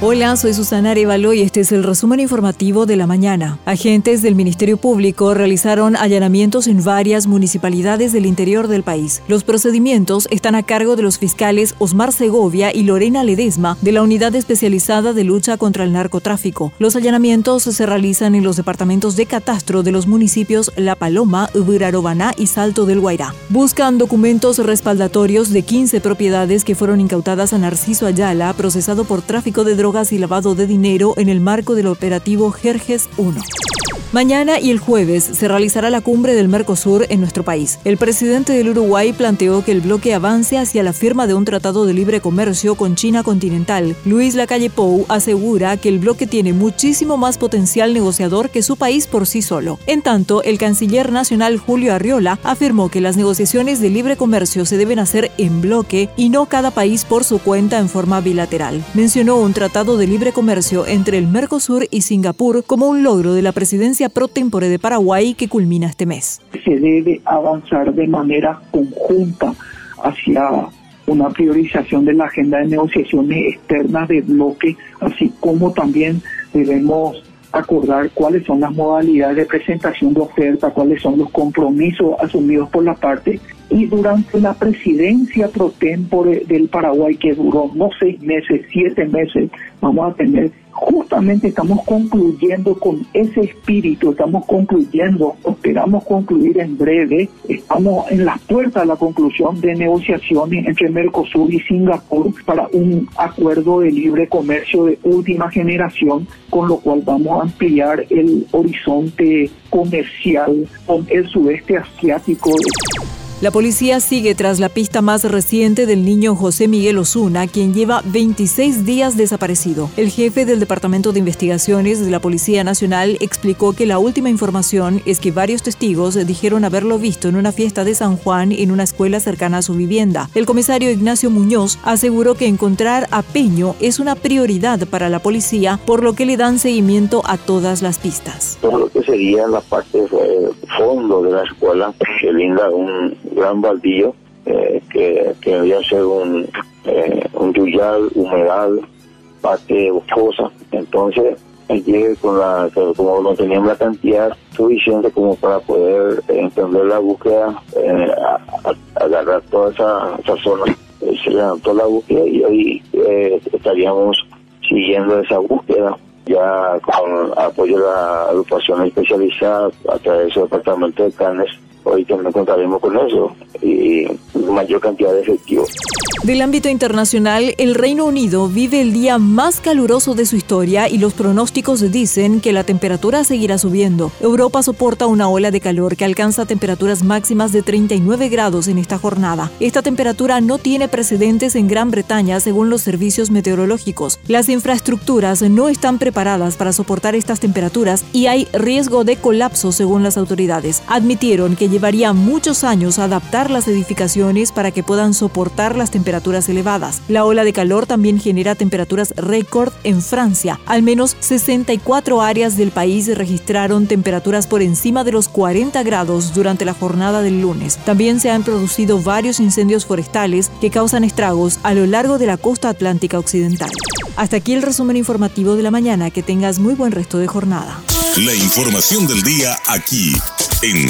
Hola, soy Susana Arevalo y este es el resumen informativo de la mañana. Agentes del Ministerio Público realizaron allanamientos en varias municipalidades del interior del país. Los procedimientos están a cargo de los fiscales Osmar Segovia y Lorena Ledesma de la Unidad Especializada de Lucha contra el Narcotráfico. Los allanamientos se realizan en los departamentos de catastro de los municipios La Paloma, Ubirarobaná y Salto del Guairá. Buscan documentos respaldatorios de 15 propiedades que fueron incautadas a Narciso Ayala, procesado por tráfico de drogas y lavado de dinero en el marco del operativo Jerjes 1. Mañana y el jueves se realizará la cumbre del Mercosur en nuestro país. El presidente del Uruguay planteó que el bloque avance hacia la firma de un tratado de libre comercio con China continental. Luis Lacalle Pou asegura que el bloque tiene muchísimo más potencial negociador que su país por sí solo. En tanto, el canciller nacional Julio Arriola afirmó que las negociaciones de libre comercio se deben hacer en bloque y no cada país por su cuenta en forma bilateral. Mencionó un tratado de libre comercio entre el Mercosur y Singapur como un logro de la presidencia pro tempore de Paraguay que culmina este mes. Se debe avanzar de manera conjunta hacia una priorización de la agenda de negociaciones externas de bloque, así como también debemos acordar cuáles son las modalidades de presentación de oferta, cuáles son los compromisos asumidos por la parte. Y durante la presidencia pro tempore del Paraguay, que duró no seis meses, siete meses, vamos a tener justamente estamos concluyendo con ese espíritu, estamos concluyendo, esperamos concluir en breve, estamos en las puertas de la conclusión de negociaciones entre Mercosur y Singapur para un acuerdo de libre comercio de última generación, con lo cual vamos a ampliar el horizonte comercial con el sudeste asiático. La policía sigue tras la pista más reciente del niño José Miguel Osuna, quien lleva 26 días desaparecido. El jefe del Departamento de Investigaciones de la Policía Nacional explicó que la última información es que varios testigos dijeron haberlo visto en una fiesta de San Juan en una escuela cercana a su vivienda. El comisario Ignacio Muñoz aseguró que encontrar a Peño es una prioridad para la policía, por lo que le dan seguimiento a todas las pistas. Todo lo que sería la parte de fondo de la escuela, que linda un gran baldío eh, que, que debía ser un, eh, un yuyal, humedad, parte fosa. Entonces, llegué con la, como no teníamos la cantidad suficiente como para poder eh, entender la búsqueda, eh, agarrar toda esa, esa zona, se levantó la búsqueda y hoy estaríamos siguiendo esa búsqueda ya con apoyo de la agrupación especializada a través del departamento de Canes hoy también contaremos con eso y mayor cantidad de efectivos. Del ámbito internacional, el Reino Unido vive el día más caluroso de su historia y los pronósticos dicen que la temperatura seguirá subiendo. Europa soporta una ola de calor que alcanza temperaturas máximas de 39 grados en esta jornada. Esta temperatura no tiene precedentes en Gran Bretaña según los servicios meteorológicos. Las infraestructuras no están preparadas para soportar estas temperaturas y hay riesgo de colapso según las autoridades. Admitieron que llevaría muchos años adaptar las edificaciones para que puedan soportar las temperaturas temperaturas elevadas. La ola de calor también genera temperaturas récord en Francia. Al menos 64 áreas del país registraron temperaturas por encima de los 40 grados durante la jornada del lunes. También se han producido varios incendios forestales que causan estragos a lo largo de la costa atlántica occidental. Hasta aquí el resumen informativo de la mañana. Que tengas muy buen resto de jornada. La información del día aquí en